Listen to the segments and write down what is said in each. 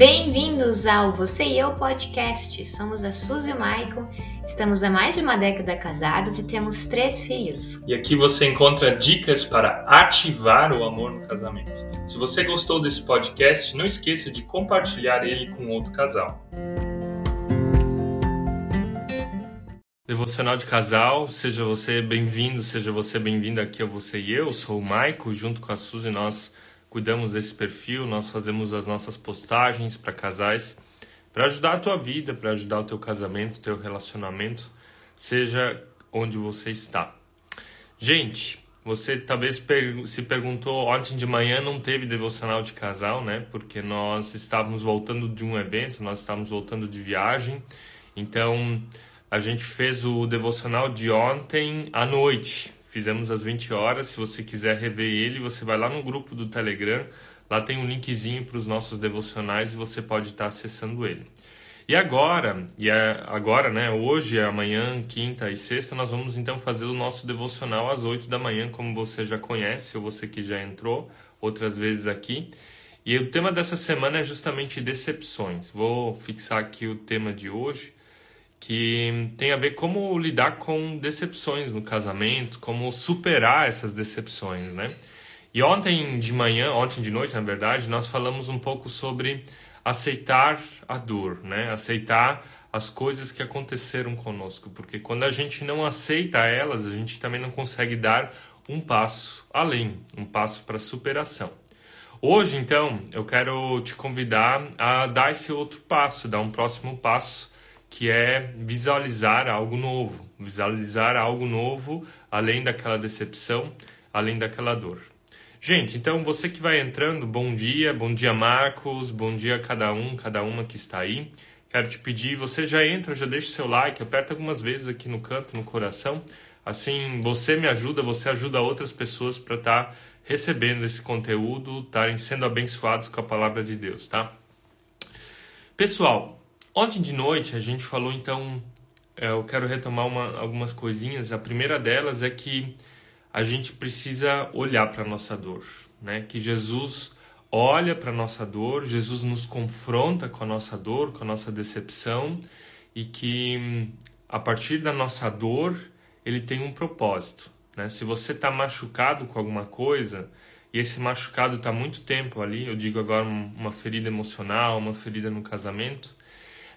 Bem-vindos ao Você e Eu Podcast. Somos a Suzy e o Maicon, estamos há mais de uma década casados e temos três filhos. E aqui você encontra dicas para ativar o amor no casamento. Se você gostou desse podcast, não esqueça de compartilhar ele com outro casal. Devocional de casal, seja você bem-vindo, seja você bem-vinda aqui ao Você e Eu. Sou o Maico, junto com a Suzy nós cuidamos desse perfil, nós fazemos as nossas postagens para casais, para ajudar a tua vida, para ajudar o teu casamento, teu relacionamento, seja onde você está. Gente, você talvez se perguntou ontem de manhã não teve devocional de casal, né? Porque nós estávamos voltando de um evento, nós estávamos voltando de viagem. Então, a gente fez o devocional de ontem à noite, Fizemos às 20 horas. Se você quiser rever ele, você vai lá no grupo do Telegram. Lá tem um linkzinho para os nossos devocionais e você pode estar acessando ele. E agora, e é agora, né, hoje, amanhã, quinta e sexta, nós vamos então fazer o nosso devocional às 8 da manhã, como você já conhece, ou você que já entrou outras vezes aqui. E o tema dessa semana é justamente decepções. Vou fixar aqui o tema de hoje que tem a ver como lidar com decepções no casamento, como superar essas decepções, né? E ontem de manhã, ontem de noite, na verdade, nós falamos um pouco sobre aceitar a dor, né? Aceitar as coisas que aconteceram conosco, porque quando a gente não aceita elas, a gente também não consegue dar um passo além, um passo para superação. Hoje, então, eu quero te convidar a dar esse outro passo, dar um próximo passo que é visualizar algo novo, visualizar algo novo além daquela decepção, além daquela dor. Gente, então você que vai entrando, bom dia, bom dia Marcos, bom dia a cada um, cada uma que está aí. Quero te pedir, você já entra, já deixa seu like, aperta algumas vezes aqui no canto, no coração. Assim, você me ajuda, você ajuda outras pessoas para estar tá recebendo esse conteúdo, estarem sendo abençoados com a palavra de Deus, tá? Pessoal, Ontem de noite a gente falou então, é, eu quero retomar uma, algumas coisinhas. A primeira delas é que a gente precisa olhar para a nossa dor, né? Que Jesus olha para a nossa dor, Jesus nos confronta com a nossa dor, com a nossa decepção e que a partir da nossa dor ele tem um propósito, né? Se você está machucado com alguma coisa e esse machucado está muito tempo ali, eu digo agora uma ferida emocional, uma ferida no casamento,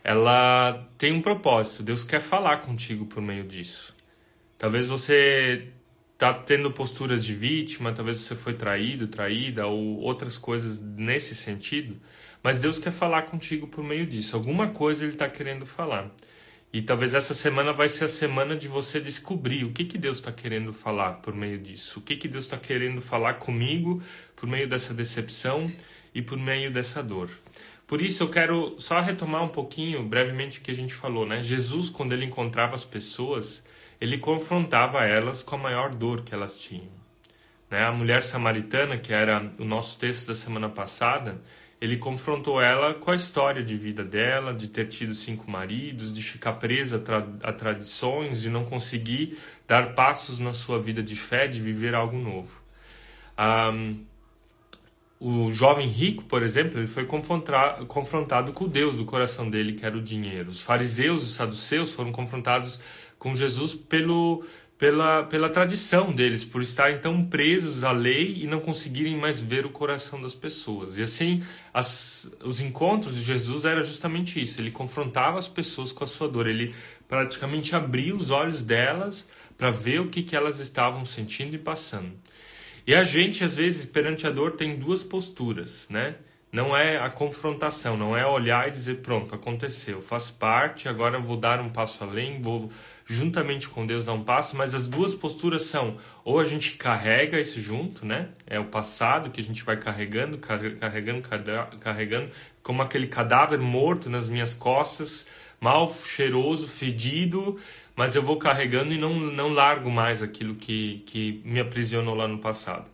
ela tem um propósito. Deus quer falar contigo por meio disso. Talvez você está tendo posturas de vítima, talvez você foi traído, traída ou outras coisas nesse sentido, mas Deus quer falar contigo por meio disso. Alguma coisa Ele está querendo falar. E talvez essa semana vai ser a semana de você descobrir o que, que Deus está querendo falar por meio disso. O que, que Deus está querendo falar comigo por meio dessa decepção e por meio dessa dor. Por isso eu quero só retomar um pouquinho, brevemente, o que a gente falou, né? Jesus, quando ele encontrava as pessoas, ele confrontava elas com a maior dor que elas tinham. Né? A mulher samaritana, que era o nosso texto da semana passada, ele confrontou ela com a história de vida dela, de ter tido cinco maridos, de ficar presa a, tra a tradições, de não conseguir dar passos na sua vida de fé, de viver algo novo. Um, o jovem rico, por exemplo, ele foi confrontado com o Deus do coração dele, que era o dinheiro. Os fariseus os saduceus foram confrontados com Jesus pelo, pela, pela tradição deles, por estarem tão presos à lei e não conseguirem mais ver o coração das pessoas. E assim, as, os encontros de Jesus era justamente isso. Ele confrontava as pessoas com a sua dor. Ele praticamente abria os olhos delas para ver o que, que elas estavam sentindo e passando. E a gente, às vezes, perante a dor, tem duas posturas, né? Não é a confrontação, não é olhar e dizer, pronto, aconteceu, faz parte, agora eu vou dar um passo além, vou juntamente com Deus dar um passo, mas as duas posturas são, ou a gente carrega isso junto, né? É o passado que a gente vai carregando, carregando, carregando, como aquele cadáver morto nas minhas costas, mal cheiroso, fedido, mas eu vou carregando e não, não largo mais aquilo que, que me aprisionou lá no passado.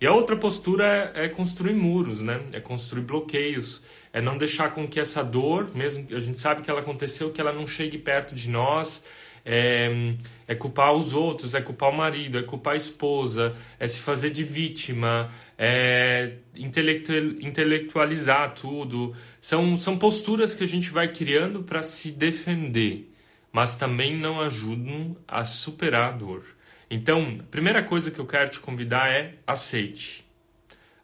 E a outra postura é, é construir muros, né? É construir bloqueios, é não deixar com que essa dor, mesmo a gente sabe que ela aconteceu, que ela não chegue perto de nós, é, é, culpar os outros, é culpar o marido, é culpar a esposa, é se fazer de vítima, é, intelectualizar tudo. São, são posturas que a gente vai criando para se defender, mas também não ajudam a superar a dor. Então, a primeira coisa que eu quero te convidar é aceite.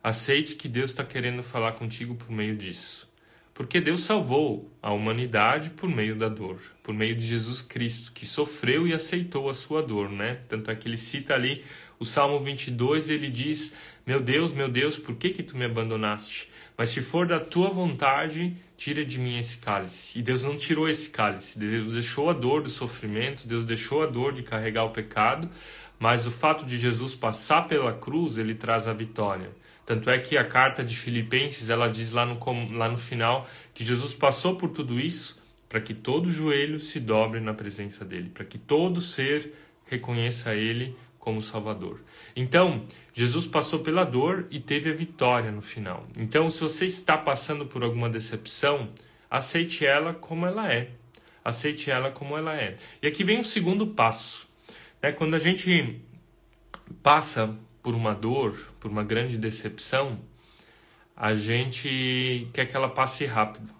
Aceite que Deus está querendo falar contigo por meio disso. Porque Deus salvou a humanidade por meio da dor, por meio de Jesus Cristo, que sofreu e aceitou a sua dor, né? Tanto é que ele cita ali o Salmo 22, ele diz: Meu Deus, meu Deus, por que que tu me abandonaste? Mas se for da tua vontade, tira de mim esse cálice. E Deus não tirou esse cálice. Deus deixou a dor do sofrimento, Deus deixou a dor de carregar o pecado, mas o fato de Jesus passar pela cruz, ele traz a vitória. Tanto é que a carta de Filipenses, ela diz lá no, lá no final que Jesus passou por tudo isso para que todo joelho se dobre na presença dele, para que todo ser reconheça ele como Salvador. Então, Jesus passou pela dor e teve a vitória no final. Então, se você está passando por alguma decepção, aceite ela como ela é. Aceite ela como ela é. E aqui vem o segundo passo. Né? Quando a gente passa por uma dor, por uma grande decepção, a gente quer que ela passe rápido.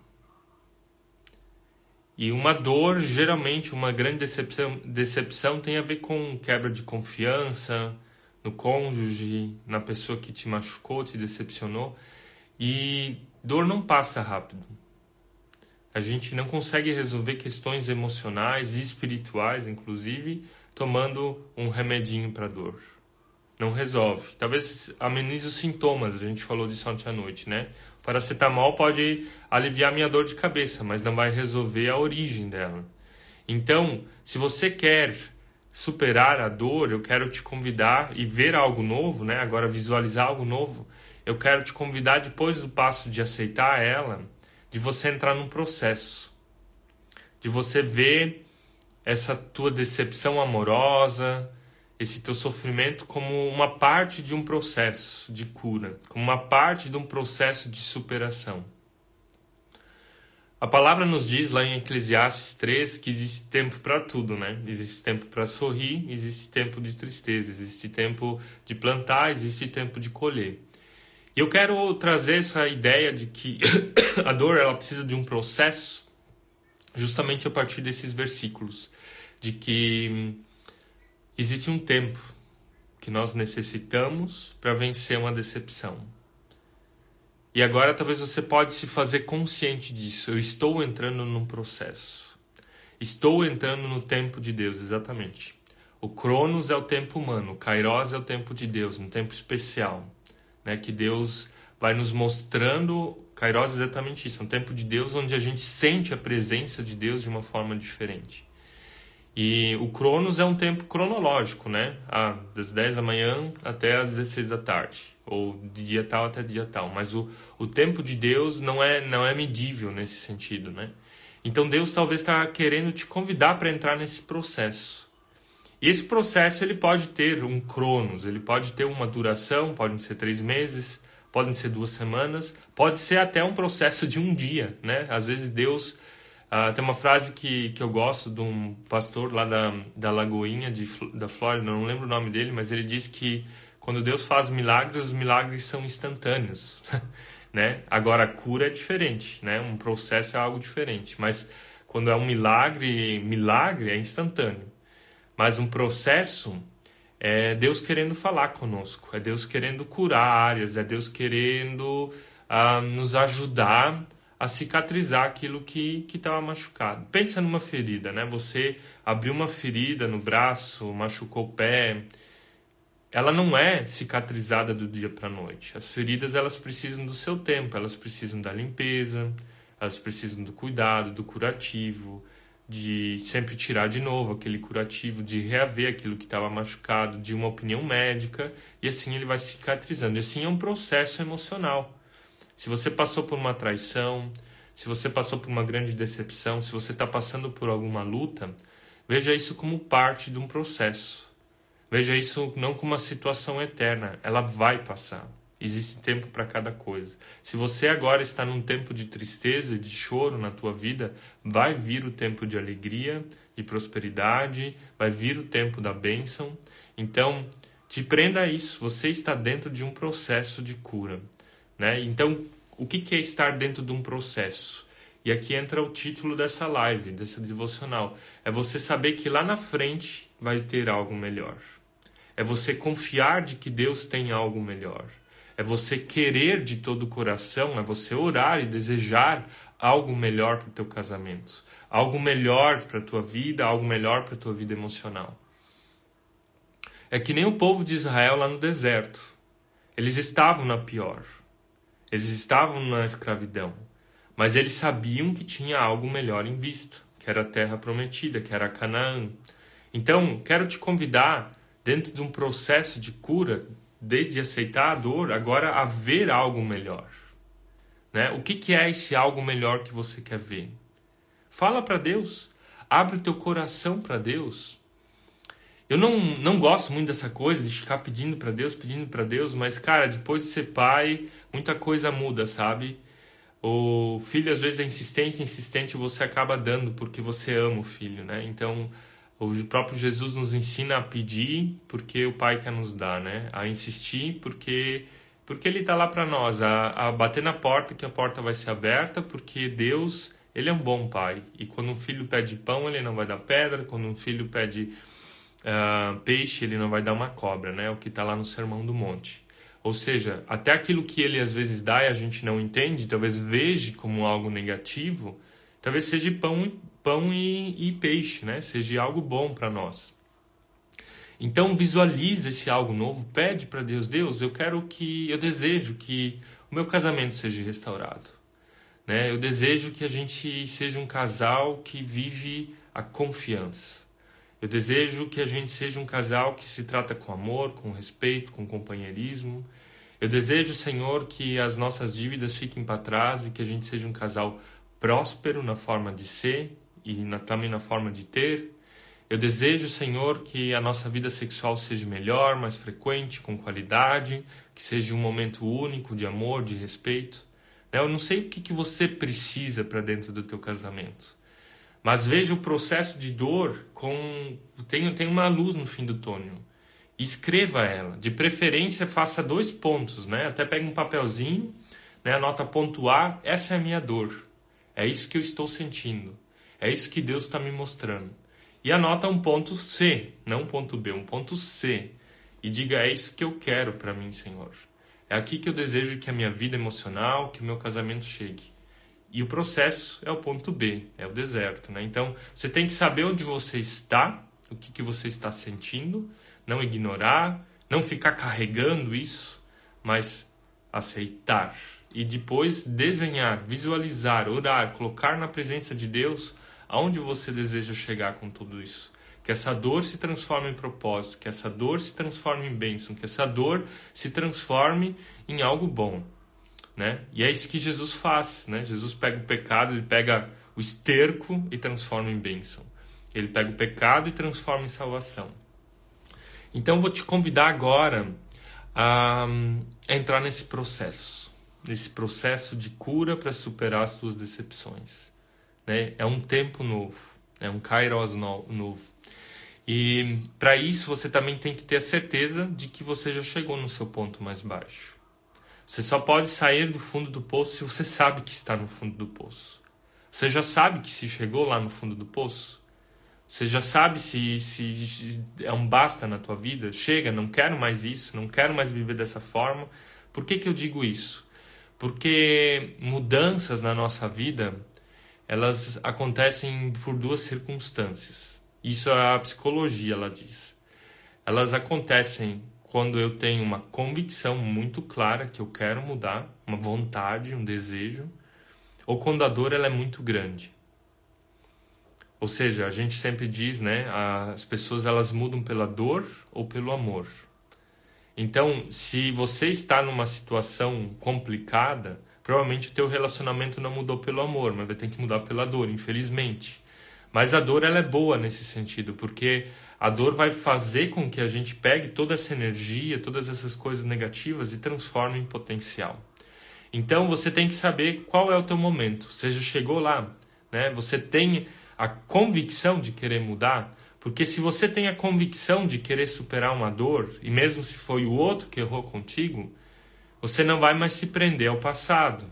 E uma dor, geralmente, uma grande decepção, decepção tem a ver com quebra de confiança no cônjuge, na pessoa que te machucou, te decepcionou. E dor não passa rápido. A gente não consegue resolver questões emocionais e espirituais, inclusive, tomando um remedinho para dor não resolve. Talvez amenize os sintomas, a gente falou disso ontem à noite, né? Paracetamol pode aliviar minha dor de cabeça, mas não vai resolver a origem dela. Então, se você quer superar a dor, eu quero te convidar e ver algo novo, né? Agora visualizar algo novo. Eu quero te convidar depois do passo de aceitar ela, de você entrar num processo. De você ver essa tua decepção amorosa, esse teu sofrimento como uma parte de um processo de cura, como uma parte de um processo de superação. A palavra nos diz lá em Eclesiastes 3 que existe tempo para tudo, né? Existe tempo para sorrir, existe tempo de tristeza, existe tempo de plantar, existe tempo de colher. E eu quero trazer essa ideia de que a dor ela precisa de um processo, justamente a partir desses versículos, de que Existe um tempo que nós necessitamos para vencer uma decepção. E agora talvez você pode se fazer consciente disso. Eu estou entrando num processo. Estou entrando no tempo de Deus, exatamente. O Cronos é o tempo humano, o Kairos é o tempo de Deus, um tempo especial, né? Que Deus vai nos mostrando. Kairos é exatamente isso, um tempo de Deus onde a gente sente a presença de Deus de uma forma diferente. E o Cronos é um tempo cronológico, né? Ah, das 10 da manhã até as 16 da tarde, ou de dia tal até dia tal. Mas o, o tempo de Deus não é, não é medível nesse sentido, né? Então Deus talvez está querendo te convidar para entrar nesse processo. E esse processo ele pode ter um Cronos, ele pode ter uma duração, podem ser três meses, podem ser duas semanas, pode ser até um processo de um dia, né? Às vezes Deus Uh, tem uma frase que, que eu gosto de um pastor lá da, da Lagoinha, de, da Flórida, não lembro o nome dele, mas ele diz que quando Deus faz milagres, os milagres são instantâneos. né? Agora, a cura é diferente, né? um processo é algo diferente, mas quando é um milagre, milagre é instantâneo. Mas um processo é Deus querendo falar conosco, é Deus querendo curar áreas, é Deus querendo uh, nos ajudar a cicatrizar aquilo que estava machucado. Pensa numa ferida, né? Você abriu uma ferida no braço, machucou o pé. Ela não é cicatrizada do dia para a noite. As feridas elas precisam do seu tempo, elas precisam da limpeza, elas precisam do cuidado, do curativo, de sempre tirar de novo aquele curativo, de reaver aquilo que estava machucado, de uma opinião médica, e assim ele vai cicatrizando. E assim é um processo emocional. Se você passou por uma traição, se você passou por uma grande decepção, se você está passando por alguma luta, veja isso como parte de um processo. Veja isso não como uma situação eterna, ela vai passar. Existe tempo para cada coisa. Se você agora está num tempo de tristeza e de choro na tua vida, vai vir o tempo de alegria, de prosperidade, vai vir o tempo da bênção. Então, te prenda a isso. Você está dentro de um processo de cura. Né? Então, o que, é estar dentro de um processo? E aqui entra o título dessa live, dessa devocional. É você saber que lá na frente vai ter algo melhor. É você confiar de que Deus tem algo melhor. É você querer de todo o coração, é você orar e desejar algo melhor para o teu casamento, algo melhor para a tua vida, algo melhor para a tua vida emocional. É que nem o povo de Israel lá no deserto. Eles estavam na pior. Eles estavam na escravidão. Mas eles sabiam que tinha algo melhor em vista, que era a terra prometida, que era Canaã. Então, quero te convidar, dentro de um processo de cura, desde aceitar a dor, agora a ver algo melhor. Né? O que, que é esse algo melhor que você quer ver? Fala para Deus. Abre o teu coração para Deus. Eu não, não gosto muito dessa coisa de ficar pedindo para Deus, pedindo para Deus, mas cara, depois de ser pai, muita coisa muda, sabe? O filho às vezes é insistente, insistente, você acaba dando porque você ama o filho, né? Então, o próprio Jesus nos ensina a pedir porque o pai quer nos dar, né? A insistir porque porque ele está lá para nós, a, a bater na porta que a porta vai ser aberta, porque Deus, ele é um bom pai. E quando um filho pede pão, ele não vai dar pedra, quando um filho pede uh, peixe, ele não vai dar uma cobra, né? O que está lá no Sermão do Monte. Ou seja, até aquilo que ele às vezes dá e a gente não entende, talvez veja como algo negativo, talvez seja pão, pão e, e peixe, né? Seja algo bom para nós. Então visualiza esse algo novo, pede para Deus, Deus, eu quero que, eu desejo que o meu casamento seja restaurado. Né? Eu desejo que a gente seja um casal que vive a confiança. Eu desejo que a gente seja um casal que se trata com amor, com respeito, com companheirismo. Eu desejo, Senhor, que as nossas dívidas fiquem para trás e que a gente seja um casal próspero na forma de ser e na, também na forma de ter. Eu desejo, Senhor, que a nossa vida sexual seja melhor, mais frequente, com qualidade, que seja um momento único de amor, de respeito. Eu não sei o que, que você precisa para dentro do teu casamento. Mas veja o processo de dor com. Tem, tem uma luz no fim do túnel. Escreva ela. De preferência, faça dois pontos, né? Até pega um papelzinho, né? anota ponto A, essa é a minha dor. É isso que eu estou sentindo. É isso que Deus está me mostrando. E anota um ponto C, não um ponto B, um ponto C. E diga: é isso que eu quero para mim, Senhor. É aqui que eu desejo que a minha vida emocional, que o meu casamento chegue. E o processo é o ponto B, é o deserto. Né? Então, você tem que saber onde você está, o que, que você está sentindo, não ignorar, não ficar carregando isso, mas aceitar. E depois desenhar, visualizar, orar, colocar na presença de Deus aonde você deseja chegar com tudo isso. Que essa dor se transforme em propósito, que essa dor se transforme em bênção, que essa dor se transforme em algo bom né? E é isso que Jesus faz, né? Jesus pega o pecado, ele pega o esterco e transforma em bênção. Ele pega o pecado e transforma em salvação. Então vou te convidar agora a, a entrar nesse processo, nesse processo de cura para superar as suas decepções. Né? É um tempo novo, é um kairos no, novo. E para isso você também tem que ter a certeza de que você já chegou no seu ponto mais baixo. Você só pode sair do fundo do poço se você sabe que está no fundo do poço. Você já sabe que se chegou lá no fundo do poço? Você já sabe se, se é um basta na tua vida? Chega, não quero mais isso, não quero mais viver dessa forma. Por que, que eu digo isso? Porque mudanças na nossa vida, elas acontecem por duas circunstâncias. Isso a psicologia ela diz. Elas acontecem quando eu tenho uma convicção muito clara que eu quero mudar, uma vontade, um desejo, ou quando a dor ela é muito grande. Ou seja, a gente sempre diz, né, as pessoas elas mudam pela dor ou pelo amor. Então, se você está numa situação complicada, provavelmente o teu relacionamento não mudou pelo amor, mas vai ter que mudar pela dor, infelizmente. Mas a dor ela é boa nesse sentido, porque a dor vai fazer com que a gente pegue toda essa energia, todas essas coisas negativas e transforme em potencial. Então você tem que saber qual é o teu momento. Você já chegou lá, né? Você tem a convicção de querer mudar, porque se você tem a convicção de querer superar uma dor, e mesmo se foi o outro que errou contigo, Você não vai mais se prender ao passado.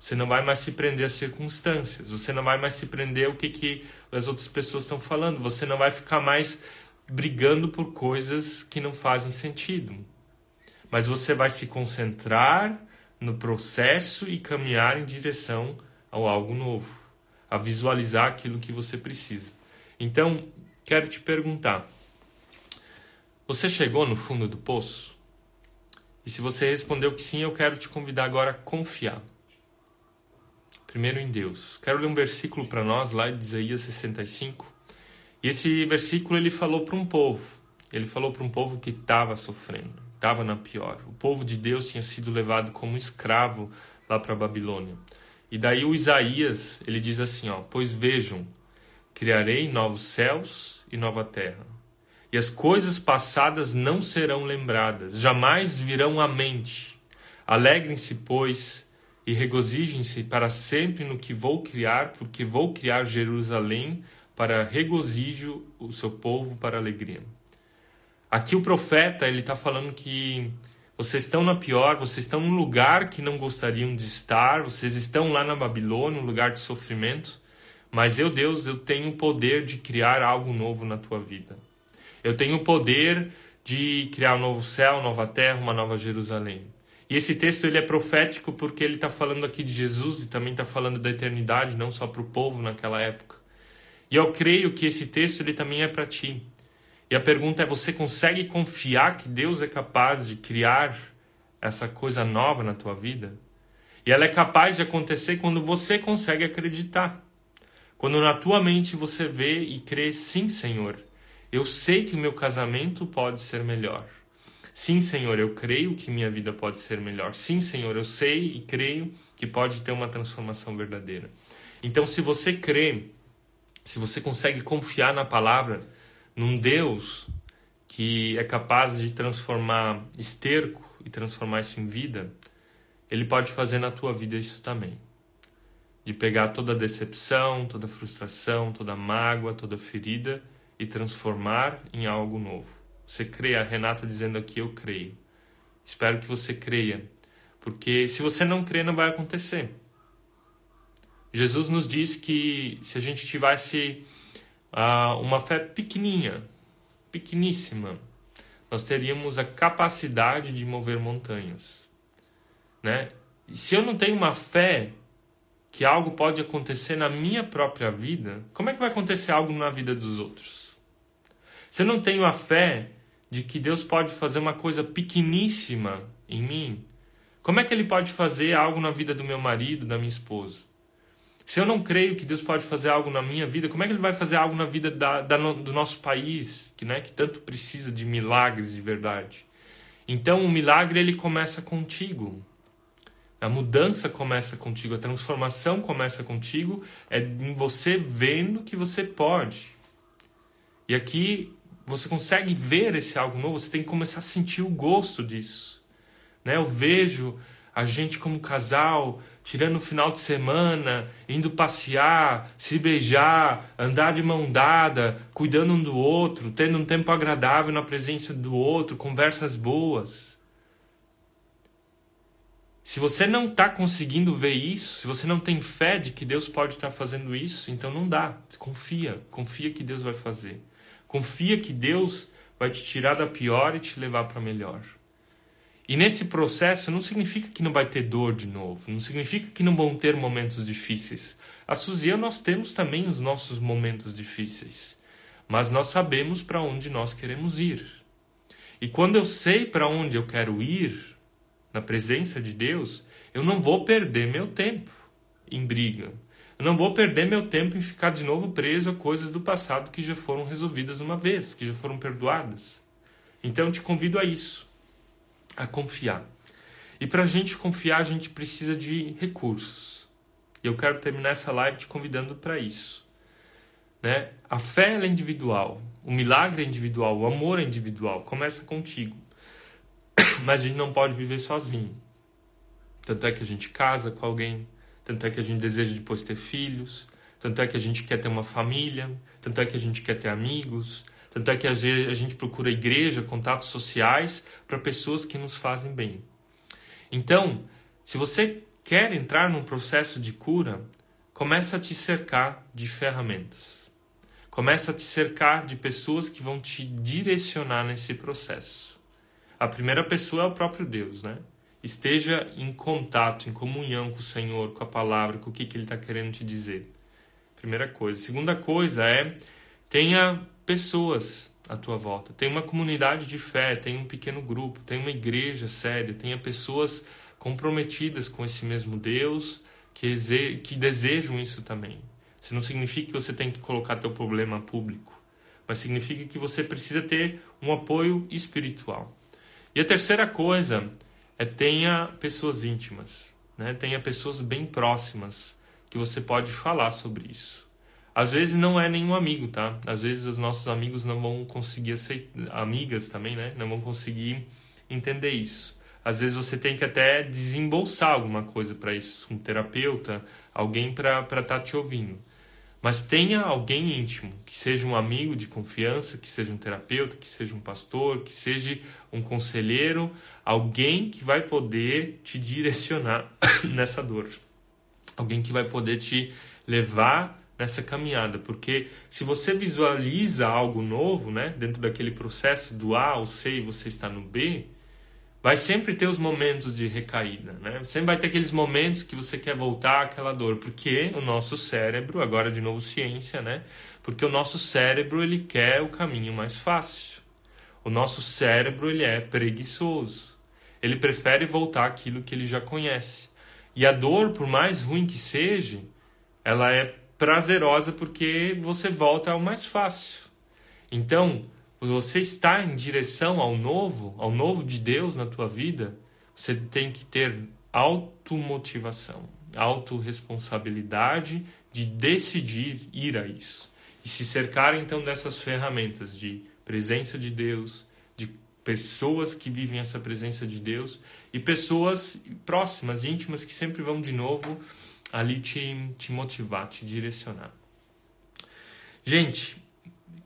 Você não vai mais se prender às circunstâncias. Você não vai mais se prender ao que, que as outras pessoas estão falando. Você não vai ficar mais brigando por coisas que não fazem sentido. Mas você vai se concentrar no processo e caminhar em direção ao algo novo, a visualizar aquilo que você precisa. Então, quero te perguntar: você chegou no fundo do poço? E se você respondeu que sim, eu quero te convidar agora a confiar. Primeiro em Deus. Quero ler um versículo para nós lá de Isaías 65. E esse versículo ele falou para um povo. Ele falou para um povo que estava sofrendo, estava na pior. O povo de Deus tinha sido levado como escravo lá para a Babilônia. E daí o Isaías, ele diz assim, ó: "Pois vejam, criarei novos céus e nova terra. E as coisas passadas não serão lembradas, jamais virão à mente. Alegrem-se, pois, e regozijem-se para sempre no que vou criar, porque vou criar Jerusalém para regozijo o seu povo para alegria. Aqui o profeta ele está falando que vocês estão na pior, vocês estão num lugar que não gostariam de estar, vocês estão lá na Babilônia, um lugar de sofrimento, mas eu, Deus, eu tenho o poder de criar algo novo na tua vida. Eu tenho o poder de criar um novo céu, nova terra, uma nova Jerusalém. E esse texto ele é profético porque ele está falando aqui de Jesus e também está falando da eternidade, não só para o povo naquela época. E eu creio que esse texto ele também é para ti. E a pergunta é: você consegue confiar que Deus é capaz de criar essa coisa nova na tua vida? E ela é capaz de acontecer quando você consegue acreditar. Quando na tua mente você vê e crê, sim, Senhor, eu sei que o meu casamento pode ser melhor. Sim, Senhor, eu creio que minha vida pode ser melhor. Sim, Senhor, eu sei e creio que pode ter uma transformação verdadeira. Então, se você crê se você consegue confiar na palavra, num Deus que é capaz de transformar esterco e transformar isso em vida, ele pode fazer na tua vida isso também. De pegar toda a decepção, toda a frustração, toda a mágoa, toda a ferida e transformar em algo novo. Você crê? A Renata dizendo aqui, eu creio. Espero que você creia, porque se você não crê, não vai acontecer. Jesus nos diz que se a gente tivesse uh, uma fé pequenininha, pequeníssima, nós teríamos a capacidade de mover montanhas, né? E se eu não tenho uma fé que algo pode acontecer na minha própria vida, como é que vai acontecer algo na vida dos outros? Se eu não tenho a fé de que Deus pode fazer uma coisa pequeníssima em mim, como é que ele pode fazer algo na vida do meu marido, da minha esposa? Se eu não creio que Deus pode fazer algo na minha vida, como é que Ele vai fazer algo na vida da, da, do nosso país, que, né, que tanto precisa de milagres de verdade? Então, o milagre ele começa contigo. A mudança começa contigo, a transformação começa contigo, é em você vendo que você pode. E aqui você consegue ver esse algo novo, você tem que começar a sentir o gosto disso. Né? Eu vejo a gente como casal tirando o final de semana, indo passear, se beijar, andar de mão dada, cuidando um do outro, tendo um tempo agradável na presença do outro, conversas boas. Se você não está conseguindo ver isso, se você não tem fé de que Deus pode estar tá fazendo isso, então não dá. Confia, confia que Deus vai fazer. Confia que Deus vai te tirar da pior e te levar para melhor. E nesse processo não significa que não vai ter dor de novo, não significa que não vão ter momentos difíceis. A Suzy e eu nós temos também os nossos momentos difíceis, mas nós sabemos para onde nós queremos ir. E quando eu sei para onde eu quero ir, na presença de Deus, eu não vou perder meu tempo em briga. Eu não vou perder meu tempo em ficar de novo preso a coisas do passado que já foram resolvidas uma vez, que já foram perdoadas. Então eu te convido a isso a confiar. E para a gente confiar, a gente precisa de recursos. E eu quero terminar essa live te convidando para isso. Né? A fé é individual, o milagre é individual, o amor é individual, começa contigo. Mas a gente não pode viver sozinho. Tanto é que a gente casa com alguém, tanto é que a gente deseja depois ter filhos, tanto é que a gente quer ter uma família, tanto é que a gente quer ter amigos, tanto é que a gente procura igreja, contatos sociais para pessoas que nos fazem bem. Então, se você quer entrar num processo de cura, começa a te cercar de ferramentas. Começa a te cercar de pessoas que vão te direcionar nesse processo. A primeira pessoa é o próprio Deus, né? Esteja em contato, em comunhão com o Senhor, com a palavra, com o que, que Ele está querendo te dizer. Primeira coisa. Segunda coisa é tenha pessoas à tua volta. Tenha uma comunidade de fé, tenha um pequeno grupo, tenha uma igreja séria, tenha pessoas comprometidas com esse mesmo Deus que, que desejam isso também. Isso não significa que você tem que colocar teu problema público, mas significa que você precisa ter um apoio espiritual. E a terceira coisa é tenha pessoas íntimas, né? tenha pessoas bem próximas que você pode falar sobre isso. Às vezes não é nenhum amigo, tá? Às vezes os nossos amigos não vão conseguir aceitar, amigas também, né? Não vão conseguir entender isso. Às vezes você tem que até desembolsar alguma coisa para isso, um terapeuta, alguém para estar tá te ouvindo. Mas tenha alguém íntimo, que seja um amigo de confiança, que seja um terapeuta, que seja um pastor, que seja um conselheiro, alguém que vai poder te direcionar nessa dor. Alguém que vai poder te levar nessa caminhada, porque se você visualiza algo novo, né, dentro daquele processo do A ao C e você está no B, vai sempre ter os momentos de recaída, né? Sempre vai ter aqueles momentos que você quer voltar àquela dor, porque o nosso cérebro, agora de novo ciência, né? Porque o nosso cérebro ele quer o caminho mais fácil. O nosso cérebro ele é preguiçoso. Ele prefere voltar àquilo que ele já conhece. E a dor, por mais ruim que seja, ela é prazerosa porque você volta ao mais fácil. Então, você está em direção ao novo, ao novo de Deus na tua vida, você tem que ter automotivação, autorresponsabilidade de decidir ir a isso. E se cercar então dessas ferramentas de presença de Deus, de pessoas que vivem essa presença de Deus e pessoas próximas, íntimas, que sempre vão de novo ali te, te motivar, te direcionar. Gente,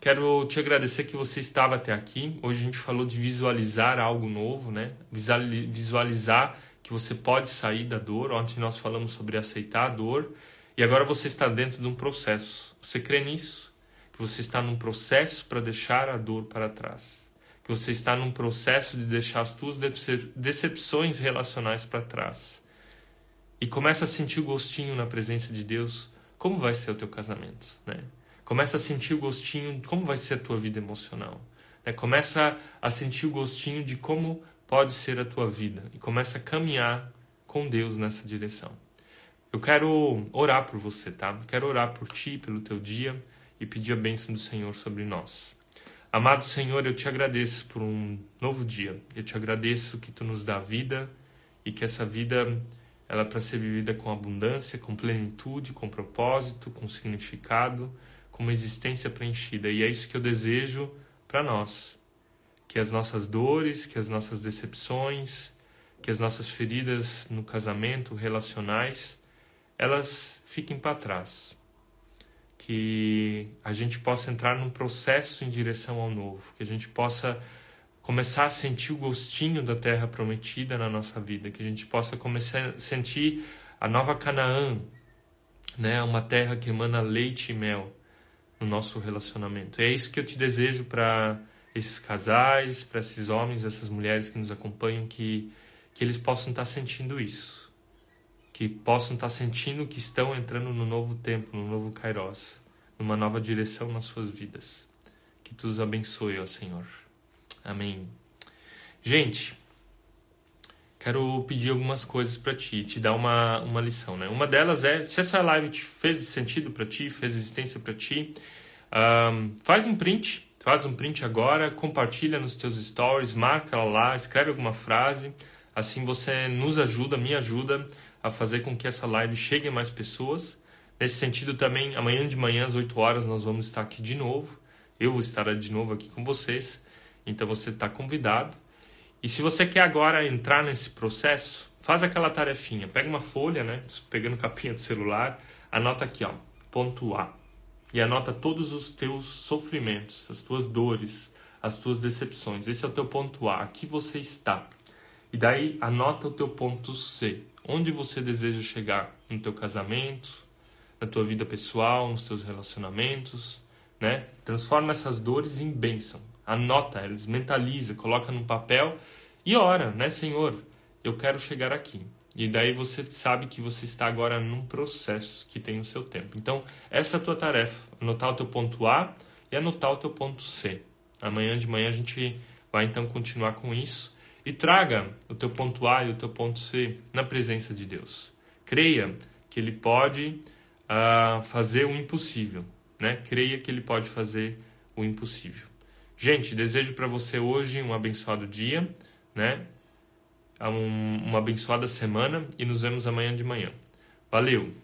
Quero te agradecer que você estava até aqui. Hoje a gente falou de visualizar algo novo, né? Visualizar que você pode sair da dor. Ontem nós falamos sobre aceitar a dor. E agora você está dentro de um processo. Você crê nisso? Que você está num processo para deixar a dor para trás. Que você está num processo de deixar as suas decepções relacionais para trás. E começa a sentir o gostinho na presença de Deus. Como vai ser o teu casamento, né? Começa a sentir o gostinho de como vai ser a tua vida emocional. Né? Começa a sentir o gostinho de como pode ser a tua vida. E começa a caminhar com Deus nessa direção. Eu quero orar por você, tá? Quero orar por ti, pelo teu dia e pedir a bênção do Senhor sobre nós. Amado Senhor, eu te agradeço por um novo dia. Eu te agradeço que tu nos dá vida e que essa vida ela é para ser vivida com abundância, com plenitude, com propósito, com significado com uma existência preenchida. E é isso que eu desejo para nós. Que as nossas dores, que as nossas decepções, que as nossas feridas no casamento, relacionais, elas fiquem para trás. Que a gente possa entrar num processo em direção ao novo, que a gente possa começar a sentir o gostinho da terra prometida na nossa vida, que a gente possa começar a sentir a nova Canaã, né, uma terra que emana leite e mel no nosso relacionamento. E é isso que eu te desejo para esses casais, para esses homens, essas mulheres que nos acompanham, que, que eles possam estar tá sentindo isso. Que possam estar tá sentindo que estão entrando no novo tempo, no novo Kairos, numa nova direção nas suas vidas. Que tu os abençoe, ó Senhor. Amém. Gente, quero pedir algumas coisas para ti, te dar uma, uma lição, né? Uma delas é, se essa live te fez sentido para ti, fez existência para ti, um, faz um print, faz um print agora, compartilha nos teus stories, marca lá, escreve alguma frase, assim você nos ajuda, me ajuda a fazer com que essa live chegue a mais pessoas. Nesse sentido também, amanhã de manhã às 8 horas nós vamos estar aqui de novo. Eu vou estar de novo aqui com vocês. Então você está convidado. E se você quer agora entrar nesse processo, faz aquela tarefinha. Pega uma folha, né? Pegando capinha do celular, anota aqui, ó, ponto A. E anota todos os teus sofrimentos, as tuas dores, as tuas decepções. Esse é o teu ponto A. Aqui você está. E daí anota o teu ponto C. Onde você deseja chegar no teu casamento, na tua vida pessoal, nos teus relacionamentos, né? Transforma essas dores em bênção. Anota elas, mentaliza, coloca no papel e ora, né, Senhor? Eu quero chegar aqui. E daí você sabe que você está agora num processo que tem o seu tempo. Então, essa é a tua tarefa, anotar o teu ponto A e anotar o teu ponto C. Amanhã de manhã a gente vai então continuar com isso e traga o teu ponto A e o teu ponto C na presença de Deus. Creia que Ele pode uh, fazer o impossível, né? Creia que Ele pode fazer o impossível. Gente, desejo para você hoje um abençoado dia, né? Um, uma abençoada semana e nos vemos amanhã de manhã. Valeu!